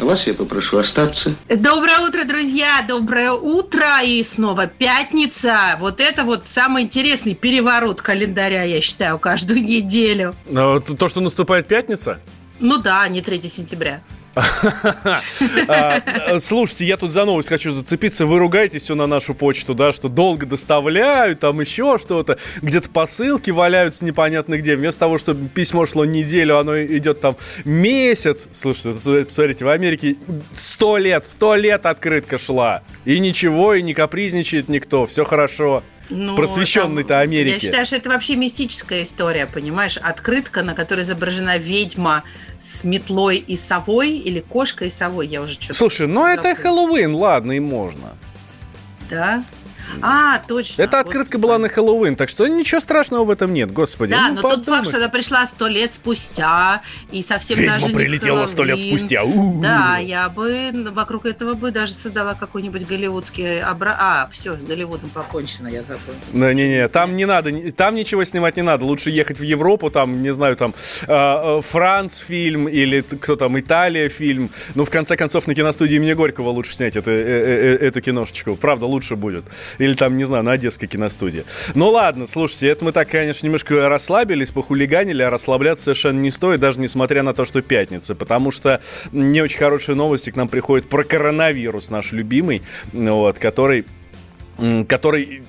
А вас я попрошу остаться. Доброе утро, друзья! Доброе утро! И снова пятница. Вот это вот самый интересный переворот календаря, я считаю, каждую неделю. Но То, что наступает пятница? Ну да, не 3 сентября. А, Слушайте, я тут за новость хочу зацепиться. Вы ругаетесь все на нашу почту, да, что долго доставляют, там еще что-то. Где-то посылки валяются непонятно где. Вместо того, чтобы письмо шло неделю, оно идет там месяц. Слушайте, посмотрите, в Америке сто лет, сто лет открытка шла. И ничего, и не капризничает никто, все хорошо. Ну, в просвещенной-то Америке. Я считаю, что это вообще мистическая история, понимаешь? Открытка, на которой изображена ведьма с метлой и совой, или кошкой и совой, я уже что-то... Слушай, ну это. Хэллоуин, ладно, и можно. Да? А, точно. Это открытка Господи. была на Хэллоуин, так что ничего страшного в этом нет, господи. Да, ну, но тот факт, подумать. что она пришла сто лет спустя и совсем Ведьма даже не прилетела сто лет спустя. У-у-у. Да, я бы вокруг этого бы даже создала какой-нибудь голливудский обра... А, все, с Голливудом покончено, я забыла. Да, не-не, там не надо, там ничего снимать не надо. Лучше ехать в Европу, там, не знаю, там, э, Франц фильм или кто там, Италия фильм. Ну, в конце концов, на киностудии имени Горького лучше снять это, э, э, э, эту киношечку. Правда, лучше будет. Или там, не знаю, на Одесской киностудии. Ну, ладно, слушайте, это мы так, конечно, немножко расслабились, похулиганили, а расслабляться совершенно не стоит, даже несмотря на то, что пятница. Потому что не очень хорошие новости к нам приходят про коронавирус наш любимый, вот, который который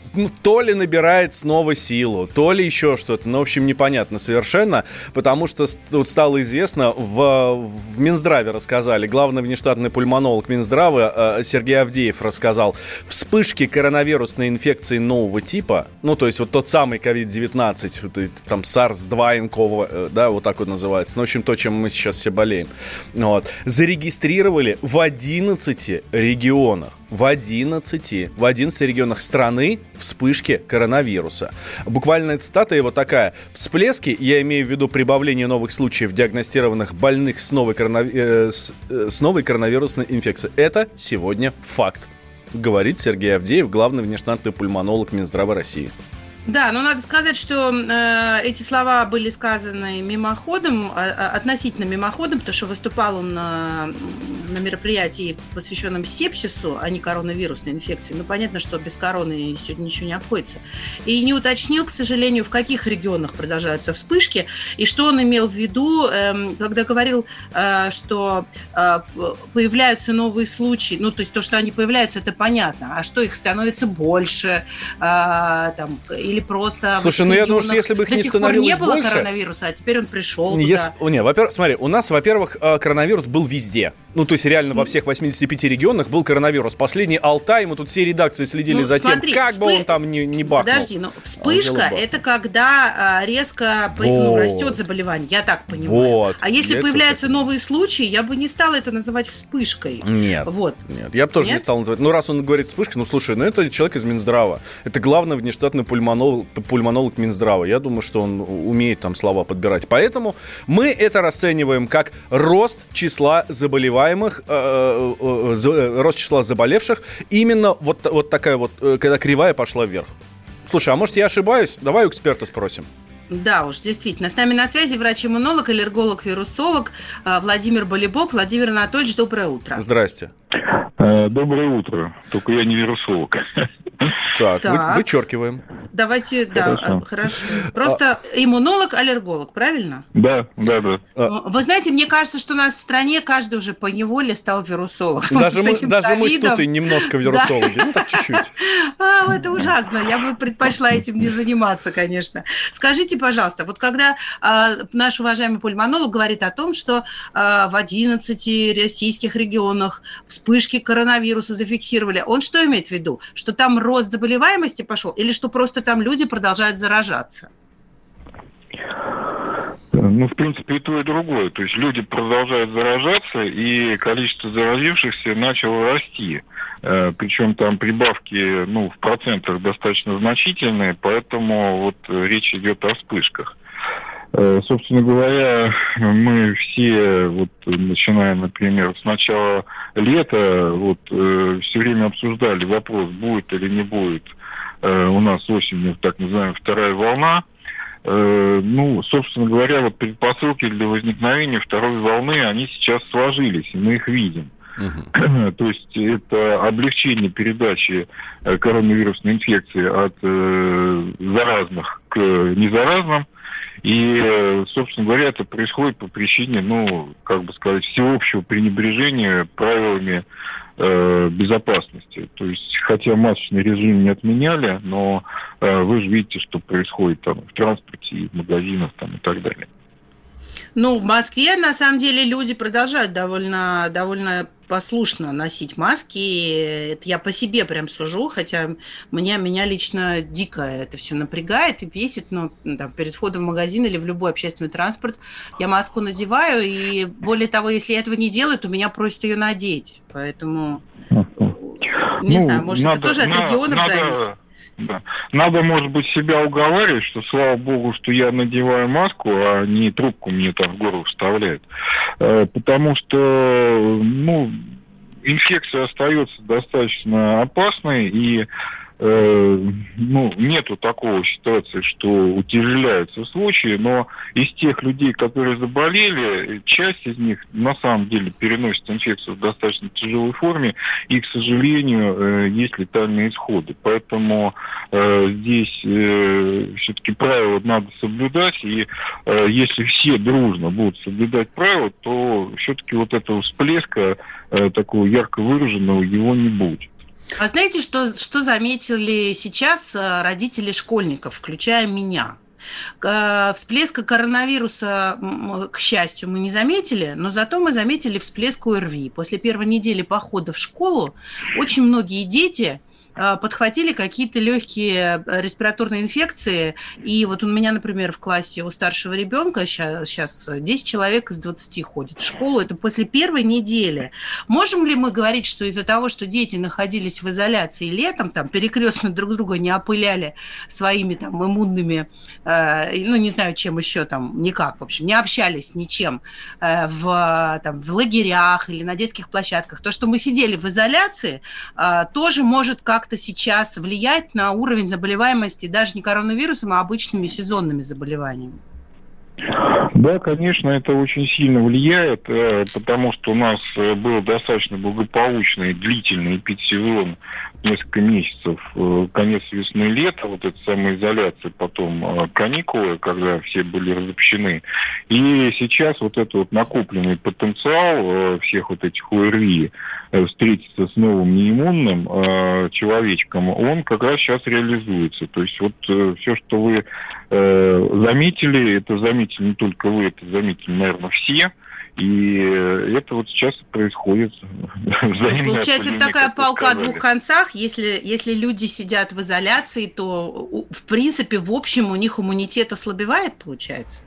то ли набирает снова силу, то ли еще что-то. Ну, в общем, непонятно совершенно, потому что тут стало известно, в, в Минздраве рассказали, главный внештатный пульмонолог Минздрава э, Сергей Авдеев рассказал, вспышки коронавирусной инфекции нового типа, ну, то есть вот тот самый COVID-19, вот и там SARS-2 НКОВ, э, да, вот так вот называется, ну, в общем, то, чем мы сейчас все болеем, вот, зарегистрировали в 11 регионах, в 11, в 11 регионах страны вспышки коронавируса. Буквальная цитата его такая. Всплески, я имею в виду прибавление новых случаев, диагностированных больных с новой, коронави- э, с, э, с новой коронавирусной инфекцией. Это сегодня факт. Говорит Сергей Авдеев, главный внештатный пульмонолог Минздрава России. Да, но надо сказать, что э, эти слова были сказаны мимоходом, а- а- относительно мимоходом, потому что выступал он на, на мероприятии, посвященном сепсису, а не коронавирусной инфекции. Ну, понятно, что без короны сегодня ничего не обходится. И не уточнил, к сожалению, в каких регионах продолжаются вспышки, и что он имел в виду, эм, когда говорил, э, что э, появляются новые случаи. Ну, то есть то, что они появляются, это понятно. А что их становится больше, а, там, или просто... Слушай, ну я думаю, что если бы их до не сих пор становилось не было больше- коронавируса, а теперь он пришел Если- туда. не, во-первых, смотри, у нас, во-первых, э, коронавирус был везде. Ну, то есть реально во всех 85 регионах был коронавирус. Последний Алтай, мы тут все редакции следили Ну, за тем, смотри, как бы вспы- он там не, не бахнул. Подожди, ну вспышка это когда а, резко ну, Вот. растет заболевание, я так понимаю. Вот. А если это появляются тоже новые случаи, я бы не стала это называть вспышкой. Нет. Вот. Нет, я бы тоже Нет? не стал называть. Ну, раз он говорит вспышка, ну, слушай, ну, это человек из Минздрава. Это главный внештатный пульмонолог, пульмонолог Минздрава. Я думаю, что он умеет там слова подбирать. Поэтому мы это расцениваем как рост числа заболеваемых, э, э, э, рост числа заболевших. Именно вот, вот такая вот, когда кривая пошла вверх. Слушай, а может я ошибаюсь? Давай у эксперта спросим. Да уж, действительно. С нами на связи врач-иммунолог, аллерголог, вирусолог а, Владимир Болибок. Владимир Анатольевич, доброе утро. Здрасте. Э, Доброе утро. Только я не вирусолог. Так, вы- Так. вычеркиваем. Давайте, да, Хорошо. а, хорошо. Просто иммунолог, аллерголог, правильно? Да, да, да. А. Вы знаете, мне кажется, что у нас в стране каждый уже по неволе стал вирусологом. Даже мы, даже мы с. Тутой немножко вирусологи. Ну, так чуть-чуть. А, это ужасно. Я бы предпочла этим не заниматься, конечно. Скажите, пожалуйста, вот когда а, наш уважаемый пульмонолог говорит о том, что а, в 11 российских регионах вспышки коронавируса зафиксировали, он что имеет в виду? Что там рост заболеваемости пошел или что просто там люди продолжают заражаться? Ну, в принципе, и то, и другое. То есть люди продолжают заражаться, и количество заразившихся начало расти. Э, Причем там прибавки, ну, в процентах достаточно значительные, поэтому вот речь идет о вспышках. Э, собственно говоря, мы все, вот, начиная, например, с начала лета, вот, все время обсуждали вопрос, будет или не будет у нас осенью так называемая вторая волна. Э, ну, собственно говоря, вот предпосылки для возникновения второй волны, они сейчас сложились, и мы их видим. То есть это облегчение передачи э, коронавирусной инфекции от э, заразных к незаразным. И, собственно говоря, это происходит по причине, ну, как бы сказать, всеобщего пренебрежения правилами э, безопасности. То есть, хотя масочный режим не отменяли, но э, вы же видите, что происходит там в транспорте, в магазинах там, и так далее. Ну, в Москве, на самом деле, люди продолжают довольно, довольно послушно носить маски. Это я по себе прям сужу, хотя меня, меня лично дико это все напрягает и бесит, но да, перед входом в магазин или в любой общественный транспорт я маску надеваю, и более того, если я этого не делаю, то меня просят ее надеть. Поэтому, не ну, знаю, может, надо, это тоже от регионов надо... зависит. Да. Надо, может быть, себя уговаривать, что слава богу, что я надеваю маску, а не трубку мне там в горло вставляют. Э, потому что, ну, инфекция остается достаточно опасной, и ну, нету такого ситуации, что утяжеляются случаи, но из тех людей, которые заболели, часть из них на самом деле переносит инфекцию в достаточно тяжелой форме, и, к сожалению, э, есть летальные исходы. Поэтому э, здесь э, все-таки правила надо соблюдать, и э, если все дружно будут соблюдать правила, то все-таки вот этого всплеска э, такого ярко выраженного его не будет. А знаете, что, что заметили сейчас э, родители школьников, включая меня? Э, всплеска коронавируса, к счастью, мы не заметили, но зато мы заметили всплеск ОРВИ. После первой недели похода в школу очень многие дети подхватили какие-то легкие э, респираторные инфекции. И вот у меня, например, в классе у старшего ребенка сейчас, сейчас 10 человек из 20 ходит в школу. Это после первой недели. Можем ли мы говорить, что из-за того, что дети находились в изоляции летом, там перекрестно друг друга не опыляли своими там иммунными, э, ну, не знаю, чем еще там, никак, в общем, не общались ничем э, в, там, в лагерях или на детских площадках, то, что мы сидели в изоляции, э, тоже может как как-то сейчас влиять на уровень заболеваемости даже не коронавирусом, а обычными сезонными заболеваниями? Да, конечно, это очень сильно влияет, э, потому что у нас э, был достаточно благополучный длительный эпидсезон несколько месяцев, э, конец весны, лета, вот эта самоизоляция, потом каникулы, когда все были разобщены. И сейчас вот этот вот накопленный потенциал всех вот этих ОРВИ встретиться с новым неиммунным человечком, он как раз сейчас реализуется. То есть вот все, что вы заметили, это заметили не только вы, это заметили, наверное, все. И это вот сейчас происходит. Получается, такая палка о двух концах. Если, если люди сидят в изоляции, то, в принципе, в общем, у них иммунитет ослабевает, получается?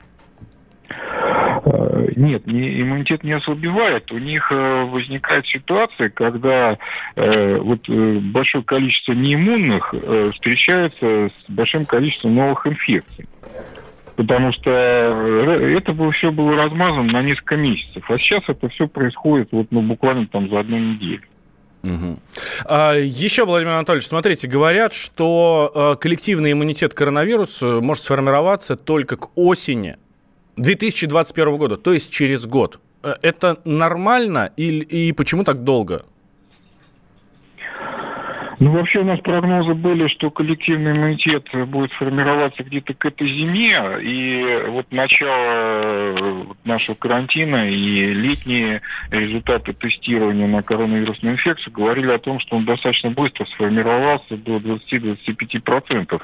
Э, нет, не, иммунитет не ослабевает. У них э, возникает ситуация, когда э, вот э, большое количество неиммунных э, встречается с большим количеством новых инфекций потому что э, это все было размазано на несколько месяцев. А сейчас это все происходит вот, ну, буквально там за одну неделю. Угу. А, еще, Владимир Анатольевич, смотрите, говорят, что а, коллективный иммунитет к коронавирусу может сформироваться только к осени 2021 года, то есть через год. Э, это нормально и, и почему так долго? Ну, вообще у нас прогнозы были, что коллективный иммунитет будет формироваться где-то к этой зиме, и вот начало нашего карантина и летние результаты тестирования на коронавирусную инфекцию говорили о том, что он достаточно быстро сформировался до 20-25%.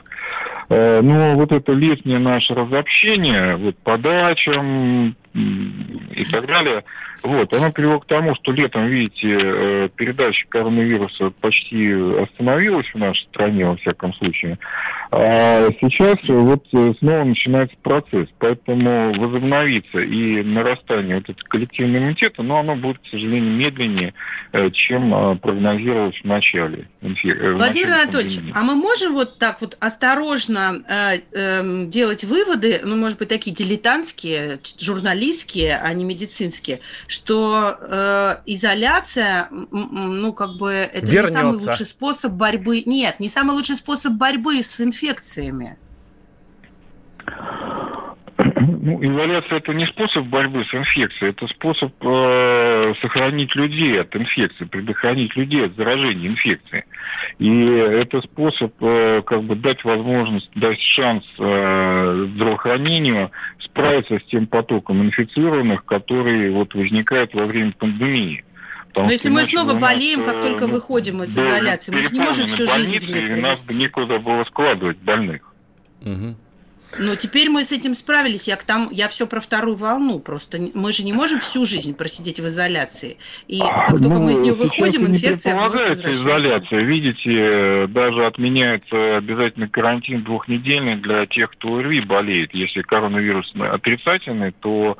Э, но вот это летнее наше разобщение, вот по дачам, и так далее. Вот, оно привело к тому, что летом, видите, э, передача коронавируса почти остановилась в нашей стране, во всяком случае. А сейчас вот снова начинается процесс, поэтому возобновится и нарастание вот этого коллективного иммунитета, но оно будет, к сожалению, медленнее, э, чем э, прогнозировалось в начале. Владимир Анатольевич, а мы можем вот так вот осторожно э, э, делать выводы, ну, может быть, такие дилетантские, журналистские, а не медицинские, что э, изоляция, ну, как бы, это Вернется. не самый лучший способ борьбы. Нет, не самый лучший способ борьбы с инфекциями. Ну, изоляция это не способ борьбы с инфекцией, это способ э, сохранить людей от инфекции, предохранить людей от заражения инфекцией. И это способ э, как бы дать возможность, дать шанс э, здравоохранению справиться с тем потоком инфицированных, который вот возникает во время пандемии. Потому Но если мы снова болеем, нас, как только ну, выходим из изоляции, мы же не можем всю жизнь в ней и нас бы некуда было складывать больных. Угу. Ну, теперь мы с этим справились. Я, к там, я все про вторую волну. Просто мы же не можем всю жизнь просидеть в изоляции. И как только ну, мы из нее выходим, инфекция вновь возвращается. изоляция. Видите, даже отменяется обязательно карантин двухнедельный для тех, кто ОРВИ болеет. Если коронавирус отрицательный, то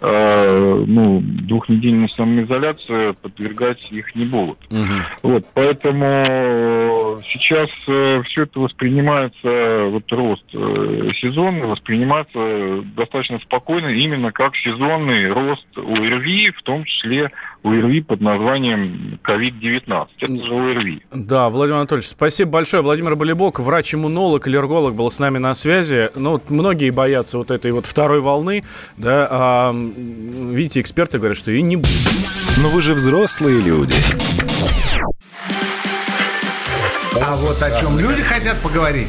э, ну, двухнедельную самоизоляцию подвергать их не будут. Угу. Вот, поэтому сейчас э, все это воспринимается, вот рост э, сезонный воспринимается достаточно спокойно именно как сезонный рост ОРВИ, в том числе ОРВИ под названием COVID-19. Это же ОРВИ. Да, Владимир Анатольевич, спасибо большое. Владимир Болебок, врач-иммунолог, аллерголог, был с нами на связи. Ну, вот многие боятся вот этой вот второй волны, да, а, видите, эксперты говорят, что и не будет. Но вы же взрослые люди. А вот о чем люди хотят поговорить,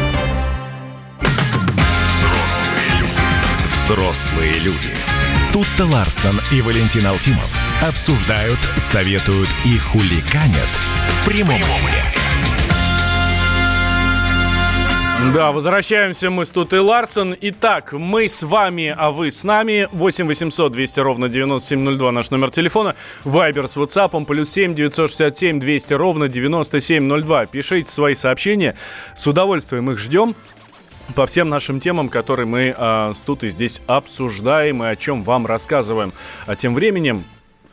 Взрослые люди. Тут-то Ларсон и Валентин Алфимов обсуждают, советуют и хуликанят в прямом эфире. Да, возвращаемся мы с Тут и Ларсон. Итак, мы с вами, а вы с нами. 8 800 200 ровно 9702 наш номер телефона. Вайбер с WhatsApp плюс 7 967 200 ровно 9702. Пишите свои сообщения. С удовольствием их ждем по всем нашим темам, которые мы э, с Тутой здесь обсуждаем и о чем вам рассказываем. А тем временем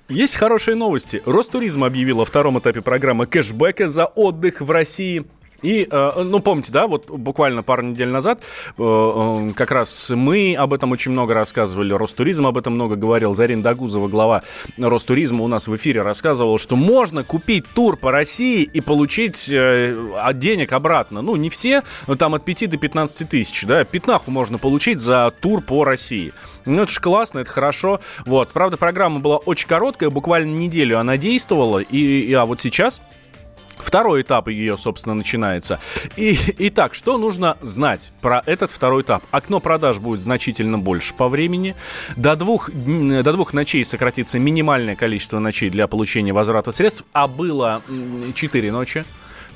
есть хорошие новости. Ростуризм объявил о втором этапе программы кэшбэка за отдых в России – и, э, ну, помните, да, вот буквально пару недель назад э, э, как раз мы об этом очень много рассказывали, Ростуризм об этом много говорил, Зарин Дагузова, глава Ростуризма, у нас в эфире рассказывал, что можно купить тур по России и получить от денег обратно. Ну, не все, но там от 5 до 15 тысяч, да, пятнаху можно получить за тур по России. Ну, это же классно, это хорошо. Вот, правда, программа была очень короткая, буквально неделю она действовала, и, и а вот сейчас Второй этап ее, собственно, начинается. И, итак, что нужно знать про этот второй этап? Окно продаж будет значительно больше по времени. До двух, до двух ночей сократится минимальное количество ночей для получения возврата средств, а было 4 ночи.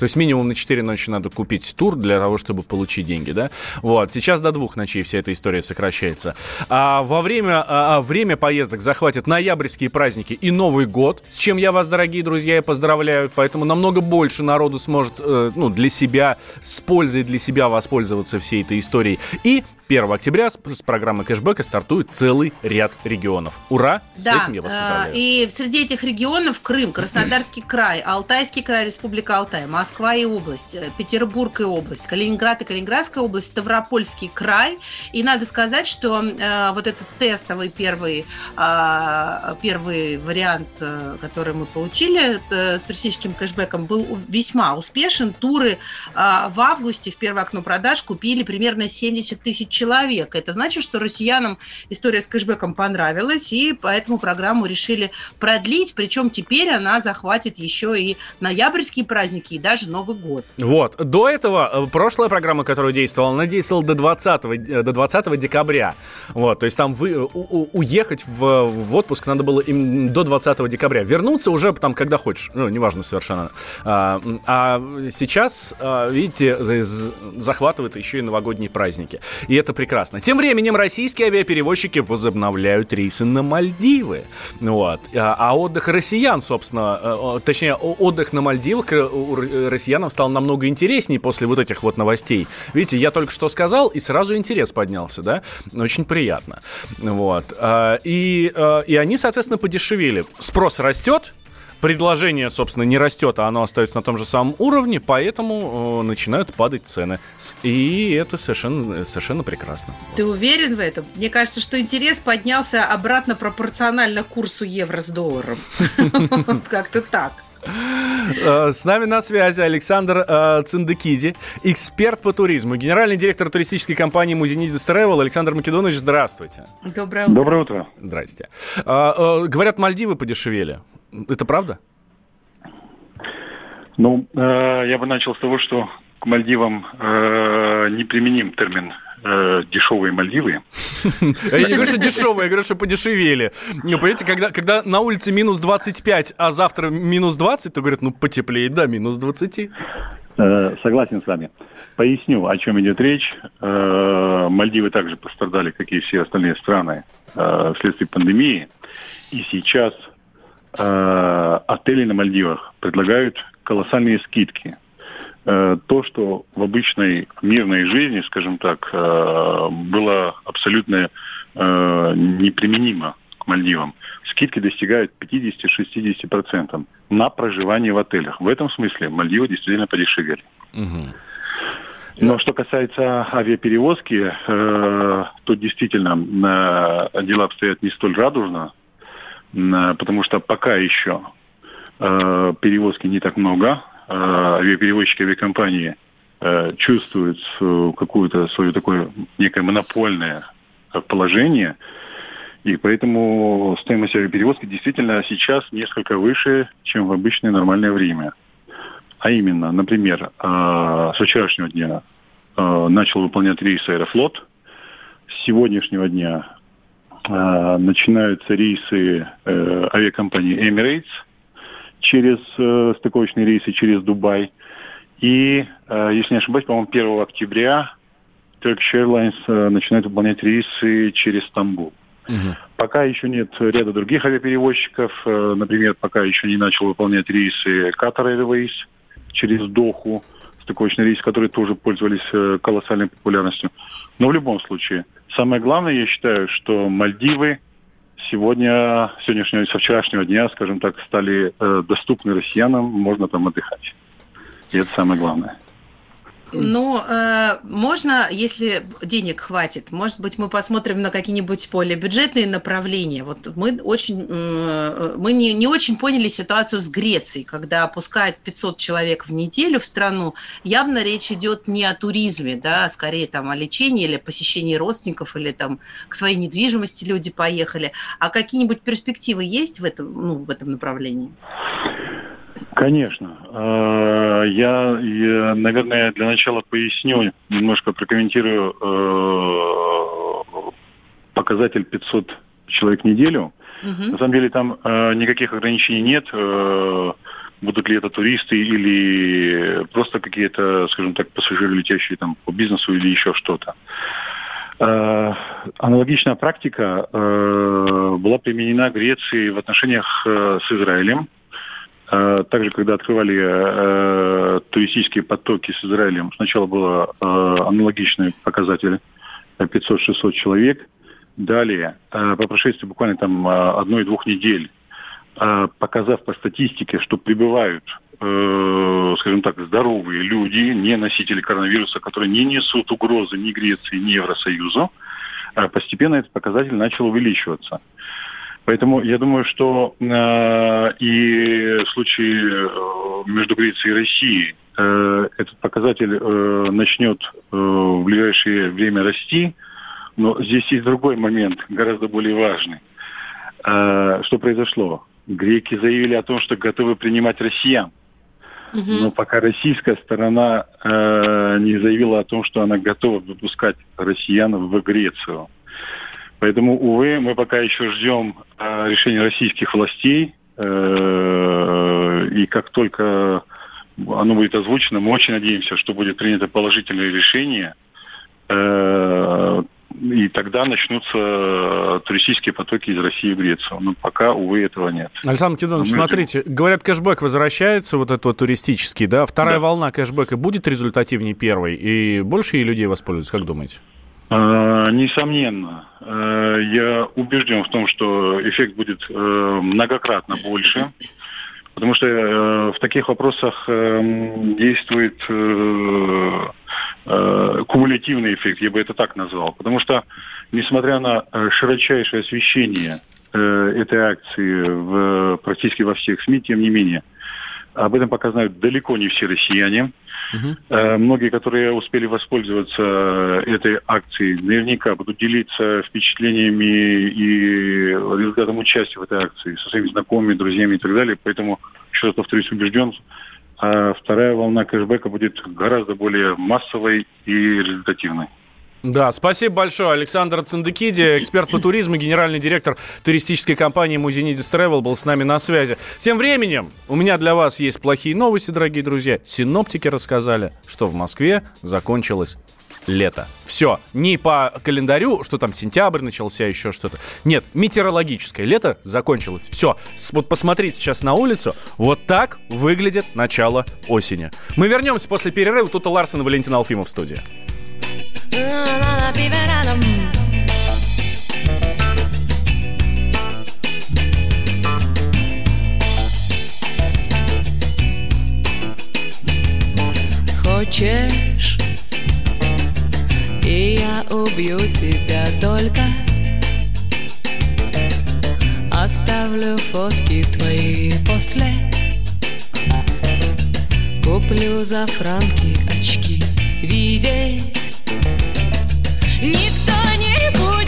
То есть минимум на 4 ночи надо купить тур для того, чтобы получить деньги, да? Вот. Сейчас до двух ночей вся эта история сокращается. А во время, а, а время поездок захватит ноябрьские праздники и Новый год, с чем я вас, дорогие друзья, я поздравляю. Поэтому намного больше народу сможет, э, ну, для себя, с пользой для себя воспользоваться всей этой историей. И 1 октября с, с программы кэшбэка стартует целый ряд регионов. Ура! Да, с этим я вас поздравляю. И среди этих регионов Крым, Краснодарский край, Алтайский край, Республика Алтай, Москва, Москва и область, э, Петербург и область, Калининград и Калининградская область, Ставропольский край. И надо сказать, что э, вот этот тестовый первый, э, первый вариант, э, который мы получили э, с туристическим кэшбэком, был весьма успешен. Туры э, в августе в первое окно продаж купили примерно 70 тысяч человек. Это значит, что россиянам история с кэшбэком понравилась, и поэтому программу решили продлить. Причем теперь она захватит еще и ноябрьские праздники, и даже Новый год. Вот. До этого э, прошлая программа, которая действовала, она действовала до 20, э, до 20 декабря. Вот. То есть там вы, у, у, уехать в, в отпуск надо было им до 20 декабря. Вернуться уже там, когда хочешь. Ну, неважно совершенно. А, а сейчас, видите, захватывает еще и новогодние праздники. И это прекрасно. Тем временем российские авиаперевозчики возобновляют рейсы на Мальдивы. Вот. А, а отдых россиян, собственно, э, точнее, отдых на Мальдивах у россиянам стал намного интереснее после вот этих вот новостей. Видите, я только что сказал, и сразу интерес поднялся, да? Очень приятно. Вот. А, и, и они, соответственно, подешевели. Спрос растет, предложение, собственно, не растет, а оно остается на том же самом уровне, поэтому э, начинают падать цены. И это совершенно, совершенно прекрасно. Ты уверен в этом? Мне кажется, что интерес поднялся обратно пропорционально курсу евро с долларом. Как-то так. Э, с нами на связи Александр э, Циндекиди, эксперт по туризму, генеральный директор туристической компании Музинидис Travel. Александр Македонович, здравствуйте. Доброе утро. Доброе утро. Здрасте. Э, говорят, Мальдивы подешевели. Это правда? Ну, э, я бы начал с того, что к Мальдивам э, неприменим термин э, дешевые Мальдивы. Я не говорю, что дешевые, я говорю, что подешевели. Ну, понимаете, когда, когда на улице минус 25, а завтра минус 20, то говорят, ну, потеплеет, да, минус 20. Э, согласен с вами. Поясню, о чем идет речь. Э, Мальдивы также пострадали, как и все остальные страны, э, вследствие пандемии. И сейчас э, отели на Мальдивах предлагают колоссальные скидки. Э, то, что в обычной мирной жизни, скажем так, э, было абсолютно э, неприменимо к Мальдивам. Скидки достигают 50-60% на проживание в отелях. В этом смысле Мальдивы действительно подешевели. Угу. Но что касается авиаперевозки, э, то действительно э, дела обстоят не столь радужно. Э, потому что пока еще э, перевозки не так много, э, авиаперевозчики авиакомпании чувствуют какое-то свое такое некое монопольное положение, и поэтому стоимость авиаперевозки действительно сейчас несколько выше, чем в обычное нормальное время. А именно, например, с вчерашнего дня начал выполнять рейс Аэрофлот. С сегодняшнего дня начинаются рейсы э, авиакомпании Emirates через э, стыковочные рейсы через Дубай. И, если не ошибаюсь, по-моему, 1 октября Turkish Airlines начинает выполнять рейсы через Стамбул. Угу. Пока еще нет ряда других авиаперевозчиков. Например, пока еще не начал выполнять рейсы Qatar Airways через Доху, стыковочный рейс, которые тоже пользовались колоссальной популярностью. Но в любом случае, Самое главное, я считаю, что Мальдивы сегодня, сегодняшнего, со вчерашнего дня, скажем так, стали э, доступны россиянам, можно там отдыхать. И это самое главное. Ну, э, можно, если денег хватит, может быть, мы посмотрим на какие-нибудь более бюджетные направления. Вот мы очень, э, мы не, не очень поняли ситуацию с Грецией, когда опускают 500 человек в неделю в страну. Явно речь идет не о туризме, да, а скорее там о лечении или посещении родственников, или там к своей недвижимости люди поехали. А какие-нибудь перспективы есть в этом, ну, в этом направлении? Конечно. Э, я, наверное, для начала поясню, немножко прокомментирую э, показатель 500 человек в неделю. Угу. На самом деле там э, никаких ограничений нет. Будут ли это туристы или просто какие-то, скажем так, пассажиры, летящие там по бизнесу или еще что-то. Аналогичная практика была применена Греции в отношениях с Израилем. А, также, когда открывали э, туристические потоки с Израилем, сначала было э, аналогичный показатель 500-600 человек. Далее, э, по прошествии буквально там одной-двух недель, э, показав по статистике, что прибывают э, скажем так, здоровые люди, не носители коронавируса, которые не несут угрозы ни Греции, ни Евросоюзу, э, постепенно этот показатель начал увеличиваться. Поэтому я думаю, что э, и в случае э, между Грецией и Россией э, этот показатель э, начнет э, в ближайшее время расти. Но здесь есть другой момент, гораздо более важный. Э, что произошло? Греки заявили о том, что готовы принимать россиян. Но пока российская сторона э, не заявила о том, что она готова выпускать россиян в Грецию. Поэтому, увы, мы пока еще ждем э, решения российских властей. Э, и как только оно будет озвучено, мы очень надеемся, что будет принято положительное решение. Э, и тогда начнутся туристические потоки из России в Грецию. Но пока, увы, этого нет. Александр Македонович, Мы смотрите, говорят, кэшбэк возвращается, вот этот вот туристический, да? Вторая Да. волна кэшбэка будет результативнее первой? И больше ей людей воспользуются, как думаете? Э, Несомненно, Э, я убежден в том, что эффект будет э, многократно больше, потому что э, в таких вопросах э, действует кумулятивный эффект, я бы это так назвал. Потому что, несмотря на широчайшее освещение этой акции в, практически во всех СМИ, тем не менее, об этом пока знают далеко не все россияне. Э, Многие, которые успели воспользоваться э, этой акцией, наверняка будут делиться впечатлениями и результатом участия в этой акции со своими знакомыми, друзьями и так далее. Поэтому, еще раз повторюсь, убежден, а вторая волна кэшбэка будет гораздо более массовой и результативной. Да, спасибо большое. Александр Цендекиди, эксперт по туризму, генеральный директор туристической компании Музинидис Travel был с нами на связи. Тем временем у меня для вас есть плохие новости, дорогие друзья. Синоптики рассказали, что в Москве закончилось лето. Все. Не по календарю, что там сентябрь начался, еще что-то. Нет, метеорологическое лето закончилось. Все. Вот посмотрите сейчас на улицу. Вот так выглядит начало осени. Мы вернемся после перерыва. Тут Ларсон и Валентин Алфимов в студии. Хочешь, и я убью тебя только. Оставлю фотки твои после. Куплю за франки очки видеть Никто не будет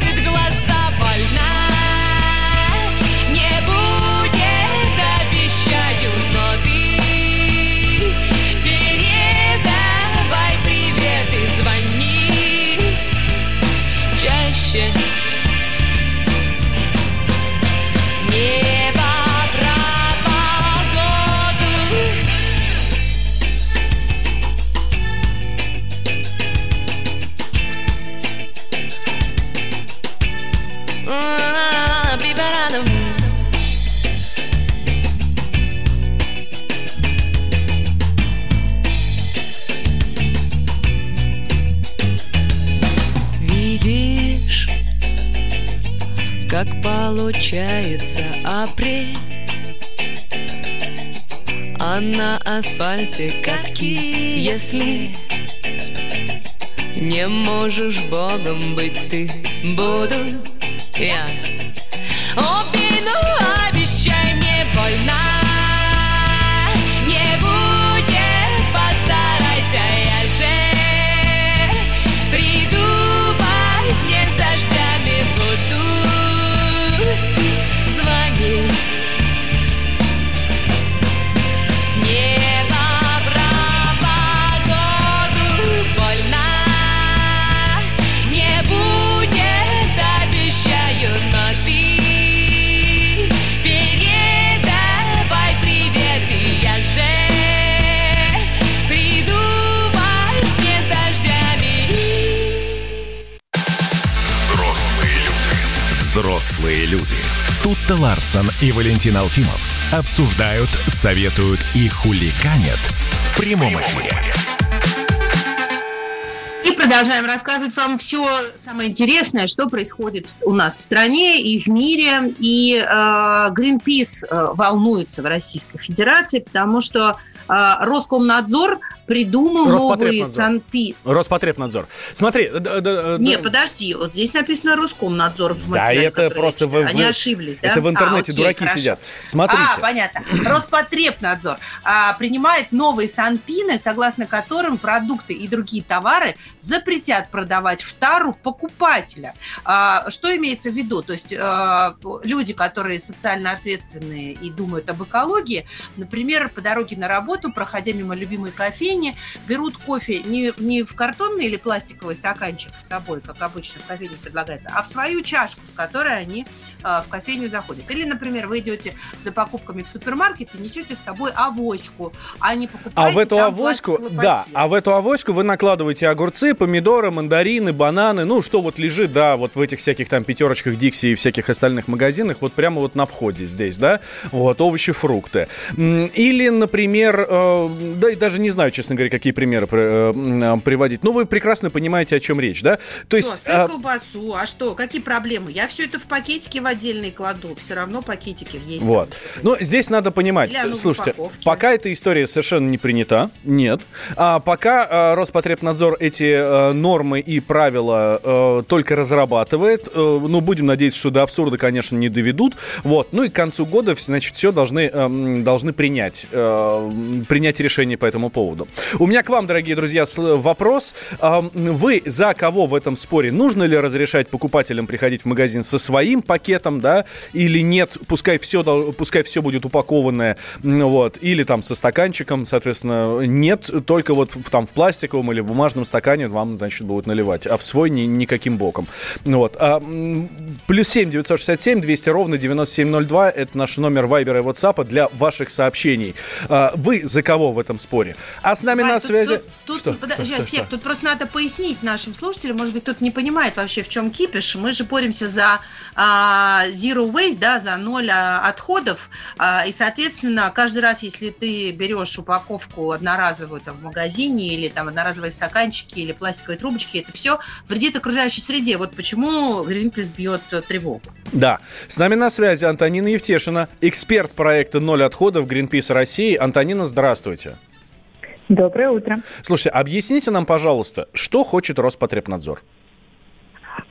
получается апрель А на асфальте катки, если не можешь богом быть ты, буду я. Взрослые люди. Тут-то Ларсон и Валентин Алфимов обсуждают, советуют и хуликанят в прямом эфире. И продолжаем рассказывать вам все самое интересное, что происходит у нас в стране и в мире. И э, Greenpeace э, волнуется в Российской Федерации, потому что Роскомнадзор придумал новые санпи... Роспотребнадзор. Смотри, д- д- Не, подожди, вот здесь написано Роскомнадзор в Да, это просто я читаю. в- Они ошиблись, да? это в интернете А, окей, дураки хорошо. сидят. Смотрите. А, понятно. Роспотребнадзор а, принимает новые санпины, согласно которым продукты и другие товары запретят продавать в тару покупателя. А, что имеется в виду? То есть а, люди, которые социально ответственные и думают об экологии, например, по дороге на работу, проходя мимо любимой кофейни, берут кофе не, не в картонный или пластиковый стаканчик с собой, как обычно в кофейне предлагается, а в свою чашку, с которой они а, в кофейню заходят. Или, например, вы идете за покупками в супермаркет и несете с собой авоську, а не покупаете А в эту авоську, да, пакет. а в эту авоську вы накладываете огурцы, помидоры, мандарины, бананы, ну, что вот лежит, да, вот в этих всяких там пятерочках Дикси и всяких остальных магазинах, вот прямо вот на входе здесь, да, вот, овощи, фрукты. Или, например, э, да, и даже не знаю, честно говоря, какие примеры при- э, приводить, но вы прекрасно понимаете, о чем речь, да? То Что, есть... сыр, а, колбасу, а что, какие проблемы? Я все это в пакетики в отдельные кладу, все равно пакетики есть. Вот. Но здесь надо понимать, в слушайте, упаковке. пока эта история совершенно не принята, нет. А пока а, Роспотребнадзор эти э, нормы и правила э, только разрабатывает, э, ну, будем надеяться, что до абсурда, конечно, не доведут. Вот. Ну и к концу года, значит, все должны, эм, должны принять, принять решение по этому поводу. У меня к вам, дорогие друзья, сл- вопрос. Вы за кого в этом споре? Нужно ли разрешать покупателям приходить в магазин со своим пакетом, да, или нет? Пускай все, пускай все будет упакованное, вот, или там со стаканчиком, соответственно, нет, только вот там в пластиковом или в бумажном стакане вам, значит, будут наливать, а в свой ни, никаким боком. Ну Вот. А, плюс 7 967 200 ровно 9702 это наш номер Вайбера и WhatsApp для ваших сообщений. А, Вы за кого в этом споре? А с нами Вань, на тут- связи... Тут, тут- Что? подожди, Что, Сек, что? тут просто надо пояснить нашим слушателям, может быть, кто-то не понимает вообще, в чем кипиш. Мы же боремся за а, zero waste, да, за ноль а, отходов. А, и, соответственно, каждый раз, если ты берешь упаковку одноразовую там, в магазине или там одноразовые стаканчики или пластиковые трубочки, это все вредит окружающей среде. Вот почему Greenpeace бьет тревогу. Да. С нами на связи Антонина Евтешина, эксперт проекта «Ноль отходов» Greenpeace России. Антонина, здравствуйте. Доброе утро. Слушайте, объясните нам, пожалуйста, что хочет Роспотребнадзор?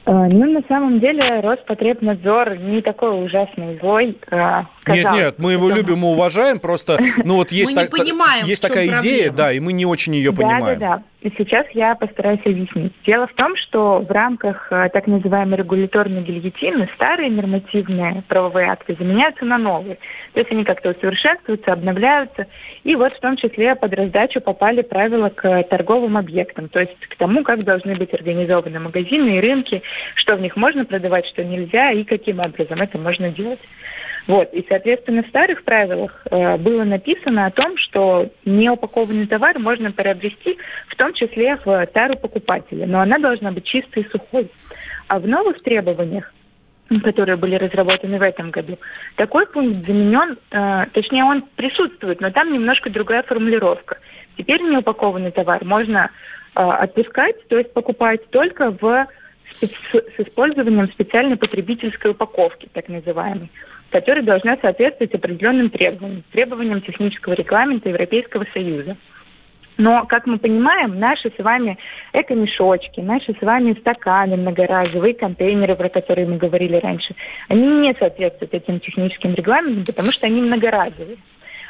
Э, Ну, на самом деле, Роспотребнадзор не такой ужасный злой. э, Нет, казалось нет, мы бы, его любим и уважаем, просто, ну вот есть, Мы не так- понимаем, есть такая идея, проблема. да, и мы не очень ее понимаем. Да, да, да. И сейчас я постараюсь объяснить. Дело в том, что в рамках э, так называемой регуляторной гильотины старые нормативные правовые акты заменяются на новые. То есть они как-то усовершенствуются, обновляются. И вот в том числе под раздачу попали правила к торговым объектам, то есть к тому, как должны быть организованы магазины и рынки, что в них можно продавать, что нельзя и каким образом это можно делать. Вот. И, соответственно, в старых правилах э, было написано о том, что неупакованный товар можно приобрести, в том числе в тару покупателя, но она должна быть чистой и сухой. А в новых требованиях которые были разработаны в этом году. Такой пункт заменен, э, точнее он присутствует, но там немножко другая формулировка. Теперь неупакованный товар можно э, отпускать, то есть покупать только в с, использованием специальной потребительской упаковки, так называемой, которая должна соответствовать определенным требованиям, требованиям технического регламента Европейского Союза. Но, как мы понимаем, наши с вами эко-мешочки, наши с вами стаканы многоразовые, контейнеры, про которые мы говорили раньше, они не соответствуют этим техническим регламентам, потому что они многоразовые.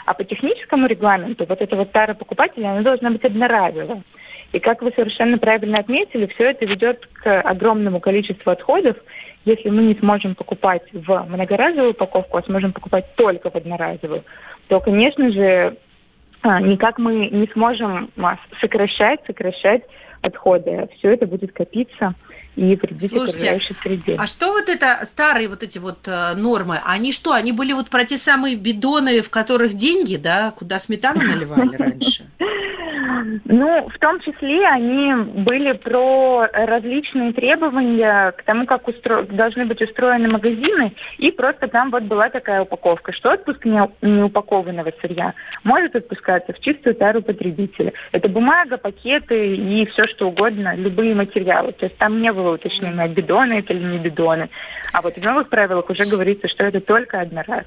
А по техническому регламенту вот эта вот тара покупателя, она должна быть одноразовая. И как вы совершенно правильно отметили, все это ведет к огромному количеству отходов. Если мы не сможем покупать в многоразовую упаковку, а сможем покупать только в одноразовую, то, конечно же, а, никак мы не сможем а, сокращать, сокращать отходы. Все это будет копиться и вредить Слушайте, окружающей среде. А что вот это старые вот эти вот э, нормы? Они что? Они были вот про те самые бидоны, в которых деньги, да, куда сметану наливали раньше? Ну, в том числе они были про различные требования к тому, как устро... должны быть устроены магазины, и просто там вот была такая упаковка, что отпуск не- неупакованного сырья может отпускаться в чистую тару потребителя. Это бумага, пакеты и все что угодно, любые материалы. То есть там не было уточнено, бидоны это или не бидоны. А вот в новых правилах уже говорится, что это только одноразово.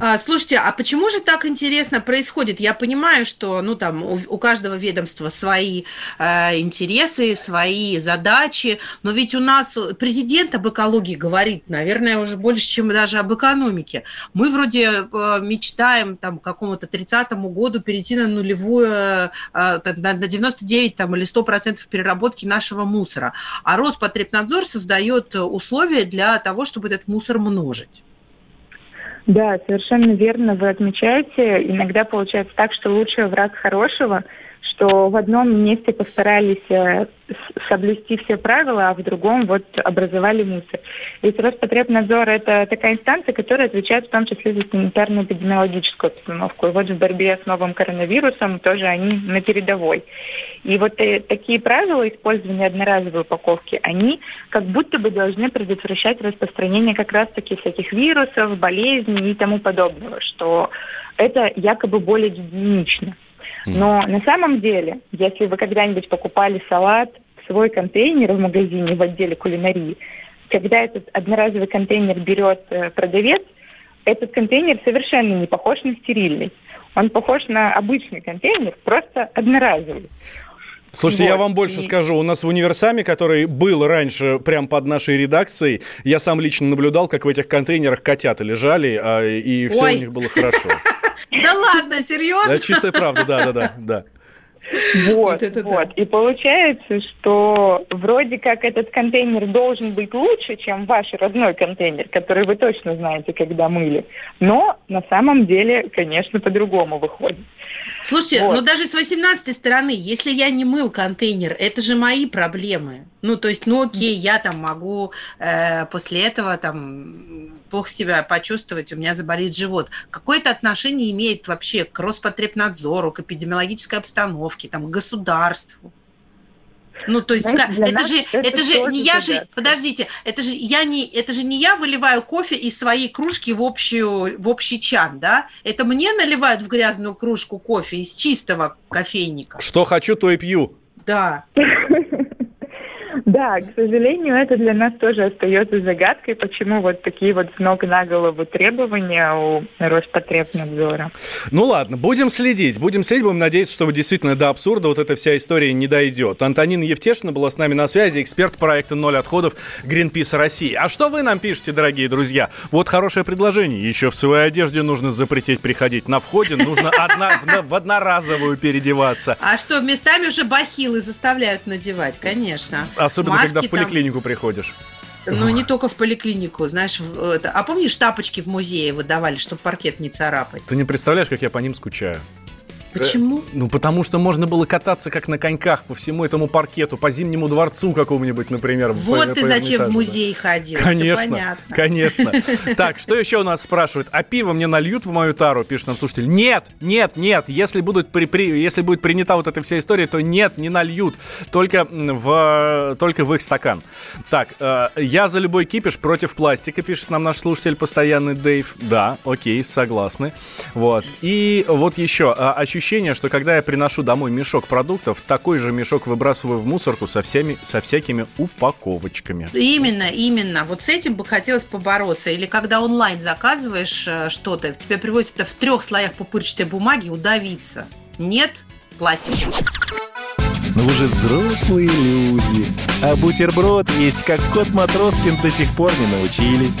А, слушайте, а почему же так интересно происходит? Я понимаю, что ну там у, у каждого ведомства свои э, интересы, свои задачи, но ведь у нас президент об экологии говорит, наверное, уже больше, чем даже об экономике. Мы вроде э, мечтаем там к какому-то 30-му году перейти на нулевую, э, там, на на 99 там, или 100% переработки нашего мусора, а Роспотребнадзор создает условия для того, чтобы этот мусор множить. Да, совершенно верно вы отмечаете. Иногда получается так, что лучший враг хорошего, что в одном месте постарались э, соблюсти все правила, а в другом вот образовали мусор. Ведь Роспотребнадзор – это такая инстанция, которая отвечает в том числе за санитарно-эпидемиологическую обстановку. И вот в борьбе с новым коронавирусом тоже они на передовой. И вот э, такие правила использования одноразовой упаковки, они как будто бы должны предотвращать распространение как раз-таки всяких вирусов, болезней и тому подобного, что это якобы более гигиенично. Но на самом деле, если вы когда-нибудь покупали салат в свой контейнер в магазине в отделе кулинарии, когда этот одноразовый контейнер берет э, продавец, этот контейнер совершенно не похож на стерильный. Он похож на обычный контейнер, просто одноразовый. Слушайте, я Вот, вам больше скажу. У нас в универсаме, который был раньше прям под нашей редакцией, я сам лично наблюдал, как в этих контейнерах котята лежали, а, и все Ой. у них было хорошо. Да ладно, серьезно? Это чистая правда, да-да-да. да. Вот, вот. И получается, что вроде как этот контейнер должен быть лучше, чем ваш родной контейнер, который вы точно знаете, когда мыли. Но на самом деле, конечно, по-другому выходит. Слушайте, Вот. но даже с 18 стороны, если я не мыл контейнер, это же мои проблемы. Ну, то есть, ну окей, я там могу э, после этого там плохо себя почувствовать, у меня заболит живот. Какое-то отношение имеет вообще к Роспотребнадзору, к эпидемиологической обстановке, там, к государству? Ну, то есть, Знаете, ка- для это нас же, это это же не я же, подождите, это же я не, это же не я выливаю кофе из своей кружки в общую, в общий чан, да? Это мне наливают в грязную кружку кофе из чистого кофейника. Что хочу, то и пью. Да. Да, к сожалению, это для нас тоже остается загадкой, почему вот такие вот с ног на голову требования у Роспотребнадзора. Ну ладно, будем следить. Будем следить, будем надеяться, что действительно до абсурда вот эта вся история не дойдет. Антонина Евтешина была с нами на связи, эксперт проекта «Ноль отходов» Greenpeace России. А что вы нам пишете, дорогие друзья? Вот хорошее предложение. Еще в своей одежде нужно запретить приходить. На входе нужно одна, в, в одноразовую переодеваться. А что, местами уже бахилы заставляют надевать, конечно. Особенно, Маски когда в там- поликлинику приходишь. Ну, не только в поликлинику, знаешь. это- А помнишь, тапочки в музее выдавали, чтобы паркет не царапать? Ты не представляешь, как я по ним скучаю. Почему? Э, Ну, потому что можно было кататься как на коньках по всему этому паркету, по Зимнему дворцу какому-нибудь, например. Вот по- ты по зачем в музей ходил. Конечно, понятно. конечно. Так, что еще у нас спрашивают? А пиво мне нальют в мою тару, пишет нам слушатель. Нет, нет, нет. Если, будут при, при- если будет принята вот эта вся история, то нет, не нальют. Только в, только в их стакан. Так, э, я за любой кипиш против пластика, пишет нам наш слушатель постоянный Дэйв. Да, окей, согласны. Вот. И вот еще э, ощущение, что когда я приношу домой мешок продуктов, такой же мешок выбрасываю в мусорку со, всеми, со всякими упаковочками. Именно, именно. Вот с этим бы хотелось побороться. Или когда онлайн заказываешь э, что-то, тебе привозят это в трех слоях пупырчатой бумаги, удавиться. Нет пластика. Но вы же взрослые люди. А бутерброд есть как кот Матроскин до сих пор не научились.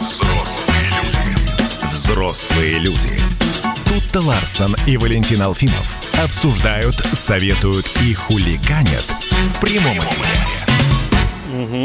Взрослые люди. Взрослые люди. Тут-то Ларсон и Валентин Алфимов обсуждают, советуют и хуликанят в прямом эфире.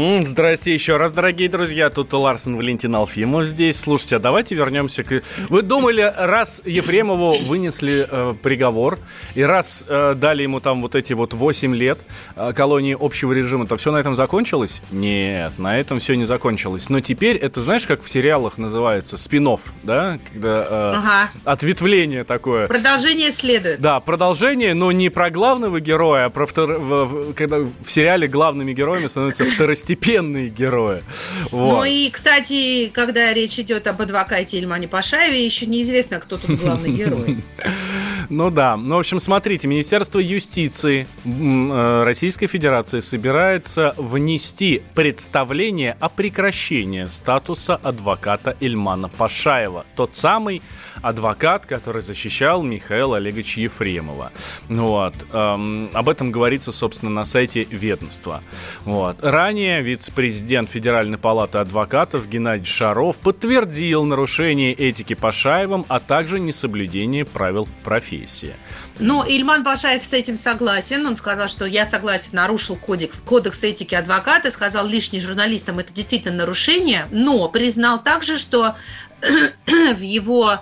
Здрасте еще раз, дорогие друзья. Тут Ларсен Валентин Алфимов здесь. Слушайте, а давайте вернемся к... Вы думали, раз Ефремову вынесли э, приговор, и раз э, дали ему там вот эти вот 8 лет э, колонии общего режима, то все на этом закончилось? Нет, на этом все не закончилось. Но теперь это, знаешь, как в сериалах называется? спин да? Когда э, Ага. ответвление такое. Продолжение следует. Да, продолжение, но не про главного героя, а про втор- в- в- когда в сериале главными героями становятся второстепенные герои. Вот. Ну и, кстати, когда речь идет об адвокате Ильмане Пашаеве, еще неизвестно, кто тут главный герой. Ну да. Ну, в общем, смотрите, Министерство юстиции э, Российской Федерации собирается внести представление о прекращении статуса адвоката Ильмана Пашаева. Тот самый адвокат, который защищал Михаила Олеговича Ефремова. Вот. Эм, об этом говорится, собственно, на сайте ведомства. Вот. Ранее вице-президент Федеральной палаты адвокатов Геннадий Шаров подтвердил нарушение этики Пашаевым, а также несоблюдение правил профессии. Ну, Ильман Пашаев с этим согласен. Он сказал, что я согласен, нарушил кодекс, кодекс этики адвоката, сказал лишний журналистам, это действительно нарушение, но признал также, что в его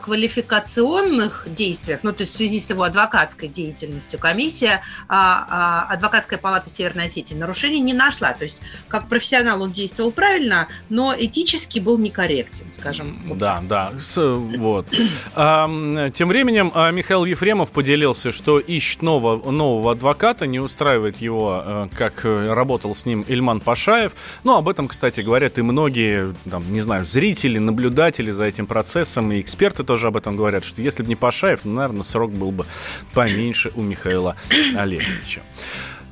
квалификационных действиях, ну, то есть в связи с его адвокатской деятельностью, комиссия, а, а, адвокатская палата Северной Осетии нарушений не нашла. То есть как профессионал он действовал правильно, но этически был некорректен, скажем. Да, да, с- вот. Тем временем а, Михаил Ефремов поделился, что ищет нового, нового адвоката, не устраивает его, э, как э, работал с ним Ильман Пашаев. Ну, об этом, кстати, говорят и многие, там, не знаю, зрители, наблюдатели за этим процессом, и эксперты тоже об этом говорят, что если бы не Пашаев, ну, наверное, срок был бы поменьше у Михаила Олеговича.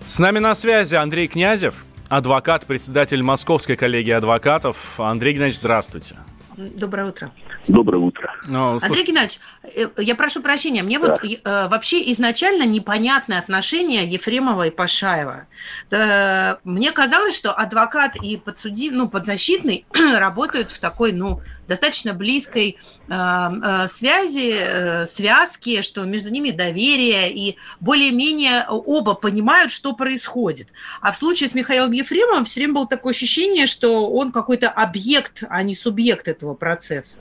С нами на связи Андрей Князев, адвокат, председатель Московской коллегии адвокатов. Андрей Геннадьевич, здравствуйте. Доброе утро. Доброе утро. Ну, Андрей слушай, Геннадьевич, э, я прошу прощения, мне вот э, вообще изначально непонятное отношение Ефремова и Пашаева. Да, Мне казалось, что адвокат и подсуди, ну, подзащитный работают в такой, ну, достаточно близкой э, э, связи, э, связке, что между ними доверие, и более-менее оба понимают, что происходит. А в случае с Михаилом Ефремовым все время было такое ощущение, что он какой-то объект, а не субъект этого процесса.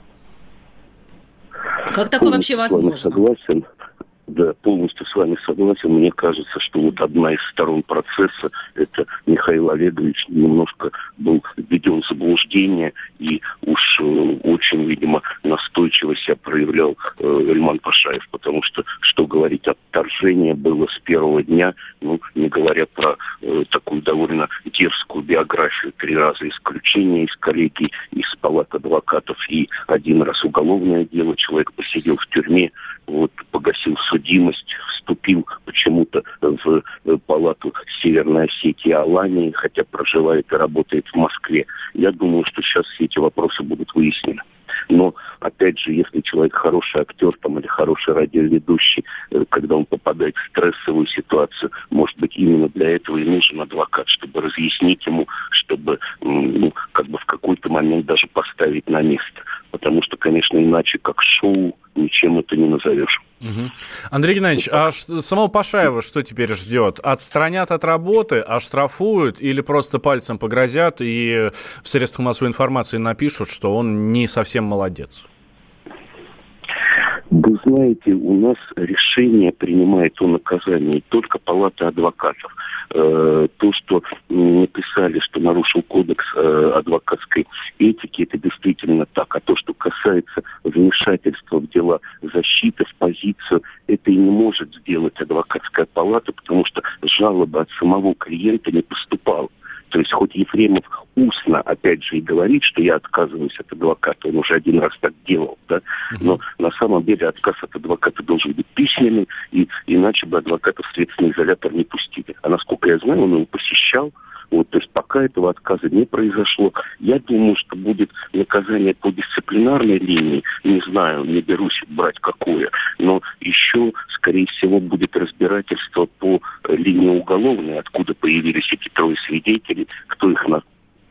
Как такое вообще возможно? согласен. Да, полностью с вами согласен. Мне кажется, что вот одна из сторон процесса, это Михаил Олегович немножко был введен в заблуждение и уж э, очень, видимо, настойчиво себя проявлял э, Эльман Пашаев, потому что, что говорить, отторжение было с первого дня, ну, не говоря про э, такую довольно дерзкую биографию, три раза исключение из коллегии, из палат адвокатов и один раз уголовное дело, человек посидел в тюрьме, вот, погасил судимость, вступил почему-то в э, палату Северной Осетии Алании, хотя проживает и работает в Москве. Я думаю, что сейчас все эти вопросы будут выяснены. Но, опять же, если человек хороший актер там, или хороший радиоведущий, э, когда он попадает в стрессовую ситуацию, может быть, именно для этого и нужен адвокат, чтобы разъяснить ему, чтобы ну, как бы в какой-то момент даже поставить на место. Потому что, конечно, иначе как шоу ничем это не назовешь. Мгм. Андрей Геннадьевич, а ш- самого Пашаева что теперь ждет? Отстранят от работы, оштрафуют или просто пальцем погрозят и в средствах массовой информации напишут, что он не совсем молодец? Вы знаете, у нас решение принимает о наказании только Палата адвокатов. Э, то, что написали, что нарушил кодекс э, адвокатской этики, это действительно так. А то, что касается вмешательства в дела защиты, в позицию, это и не может сделать адвокатская палата, потому что жалоба от самого клиента не поступала. То есть хоть Ефремов устно, опять же, и говорит, что я отказываюсь от адвоката, он уже один раз так делал, да, но на самом деле отказ от адвоката должен быть письменный, и иначе бы адвоката в следственный изолятор не пустили. А насколько я знаю, он его посещал, вот, то есть пока этого отказа не произошло, я думаю, что будет наказание по дисциплинарной линии, не знаю, не берусь брать какое, но еще, скорее всего, будет разбирательство по линии уголовной, откуда появились эти трое свидетелей, кто их на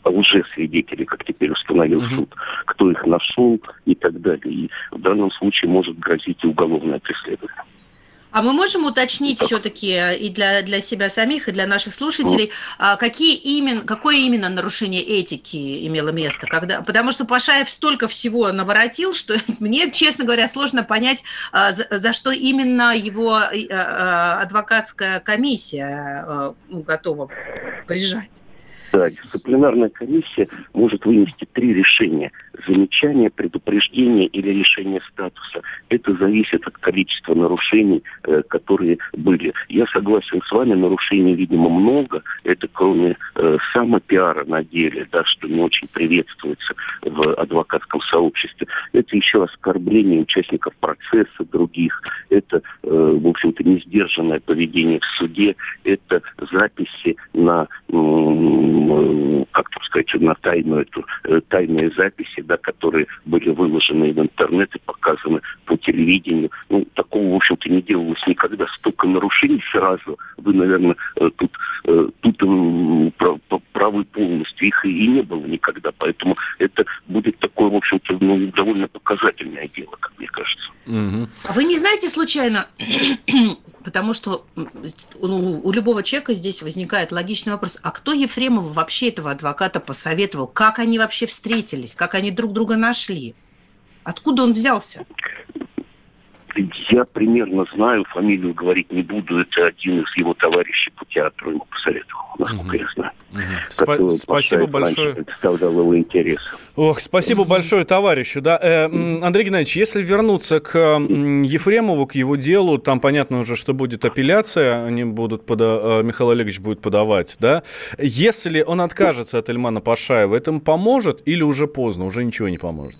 уже свидетели, как теперь установил суд, кто их нашел и так далее. И в данном случае может грозить и уголовное преследование. А мы можем уточнить все-таки и для, для себя самих, и для наших слушателей, а, какие именно, какое именно нарушение этики имело место? Когда, потому что Пашаев столько всего наворотил, что мне, честно говоря, сложно понять, а, за, за что именно его а, а, адвокатская комиссия а, ну, готова прижать. Да, дисциплинарная комиссия может вынести три решения. Замечание, предупреждение или решение статуса. Это зависит от количества нарушений, э, которые были. Я согласен с вами, нарушений, видимо, много. Это кроме э, самопиара на деле, да, что не очень приветствуется в адвокатском сообществе. Это еще оскорбление участников процесса других. Это, общем-то, несдержанное поведение в суде. Это записи на как так сказать, на тайную эту, э, тайные записи, да, которые были выложены в интернет и показаны по телевидению. Ну, такого, в общем-то, не делалось никогда. Столько нарушений сразу. Вы, наверное, э, тут, э, тут правы полностью. Их и не было никогда. Поэтому это будет такое, в общем-то, ну, довольно показательное дело, как мне кажется. А вы не знаете случайно, потому что ну, у любого человека здесь возникает логичный вопрос, а кто Ефремову вообще этого адвоката посоветовал? Как они вообще встретились? Как они друг друга нашли? Откуда он взялся? Я примерно знаю, фамилию говорить не буду, это один из его товарищей по театру ему посоветовал, насколько я знаю. Спа- Который спасибо большое. представлял его интересы. Ох, спасибо большое товарищу. Да, Э, Андрей Геннадьевич, если вернуться к Ефремову, к его делу, там понятно уже, что будет апелляция, они будут пода- э, Михаил Олегович будет подавать, да? Если он откажется от Эльмана Пашаева, это ему поможет или уже поздно, уже ничего не поможет?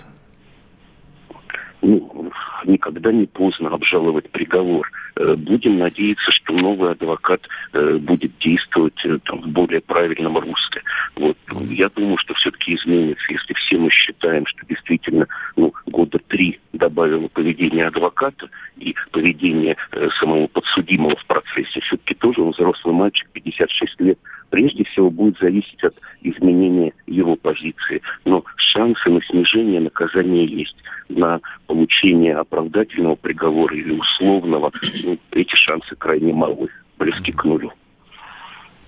ну, никогда не поздно обжаловать приговор. Э, Будем надеяться, что новый адвокат э, будет действовать э, там, в более правильном русле. Вот. Я думаю, что все-таки изменится, если все мы считаем, что действительно ну, года три добавило поведение адвоката и поведение э, самого подсудимого в процессе. Все-таки тоже он взрослый мальчик, 56 лет. Прежде всего будет зависеть от изменения его позиции. Но шансы на снижение наказания есть. На получение оправдательного приговора или условного, ну, эти шансы крайне малы, близки к нулю.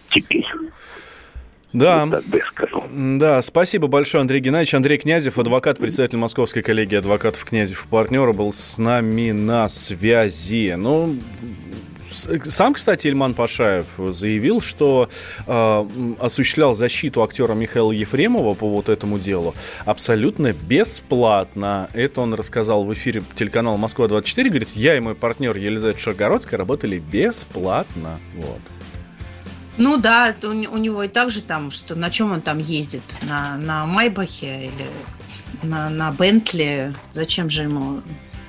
Теперь. Да. Вот так бы я сказал. Да, спасибо большое, Андрей Геннадьевич. Андрей Князев, адвокат, председатель Московской коллегии адвокатов Князев и партнера, был с нами на связи. Ну, сам, кстати, Ильман Пашаев заявил, что э, осуществлял защиту актера Михаила Ефремова по вот этому делу абсолютно бесплатно. Это он рассказал в эфире телеканала «Москва-24». Говорит, я и мой партнер Елизавета Шаргородская работали бесплатно. Вот. Ну да, у, у него и так же там, что на чем он там ездит? На, на Майбахе или на, на Бентли? Зачем же ему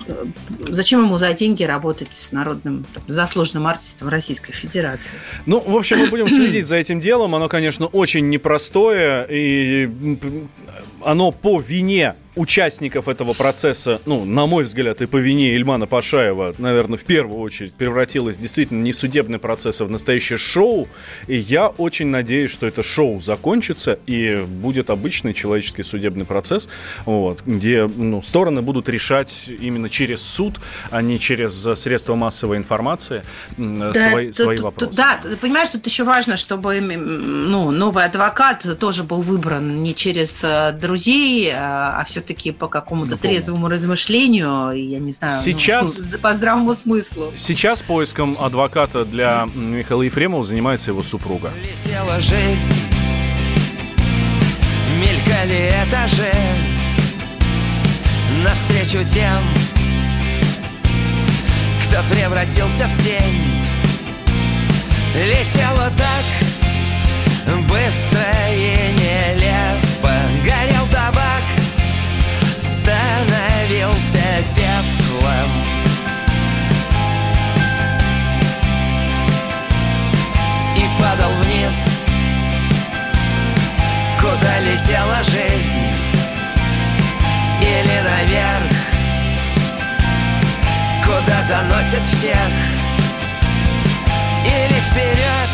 э, Зачем ему за деньги работать с народным заслуженным артистом Российской Федерации? Ну, в общем, мы будем следить за этим делом. Оно, конечно, очень непростое, и оно по вине участников этого процесса, ну, на мой взгляд, и по вине Ильмана Пашаева, наверное, в первую очередь превратилось действительно не судебный процесс, а в настоящее шоу. И я очень надеюсь, что это шоу закончится и будет обычный человеческий судебный процесс, вот, где ну, стороны будут решать именно через суд, а не через средства массовой информации Да, свои, тут- свои тут- вопросы. Да, ты понимаешь, тут еще важно, чтобы ну, новый адвокат тоже был выбран не через э, друзей, а все-таки по какому-то трезвому размышлению, я не знаю, ну, Сейчас- по здравому смыслу. Сейчас поиском адвоката для Михаила Ефремова занимается его супруга. Летела жизнь, мелькали этажи Навстречу тем, кто превратился в тень Летела так быстро и нелепо табак, становился пеплом. И падал вниз Куда летела жизнь. Или наверх Куда заносит всех. Или вперед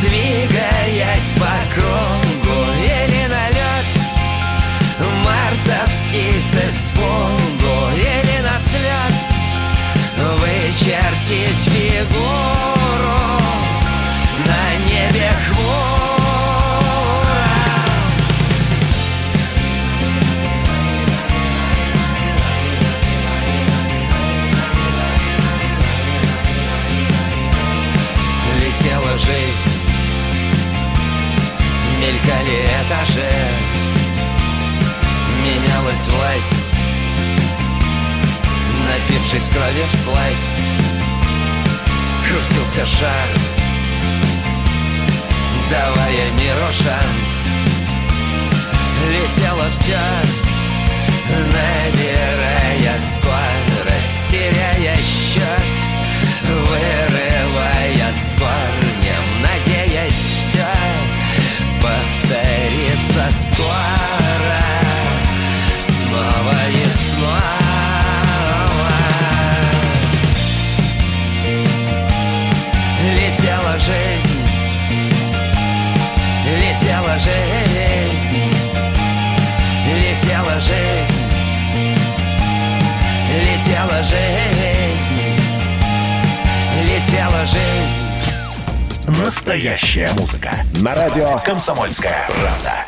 Двигаясь по кругу чертить фигуру напившись крови в сласть, крутился шар, давая миру шанс. Летело все, набирая скорость, теряя счет, вырывая с корнем, надеясь все повторится скоро, снова и снова. Летела жизнь, летела жизнь, летела жизнь, летела жизнь. Настоящая музыка. На радио «Комсомольская правда».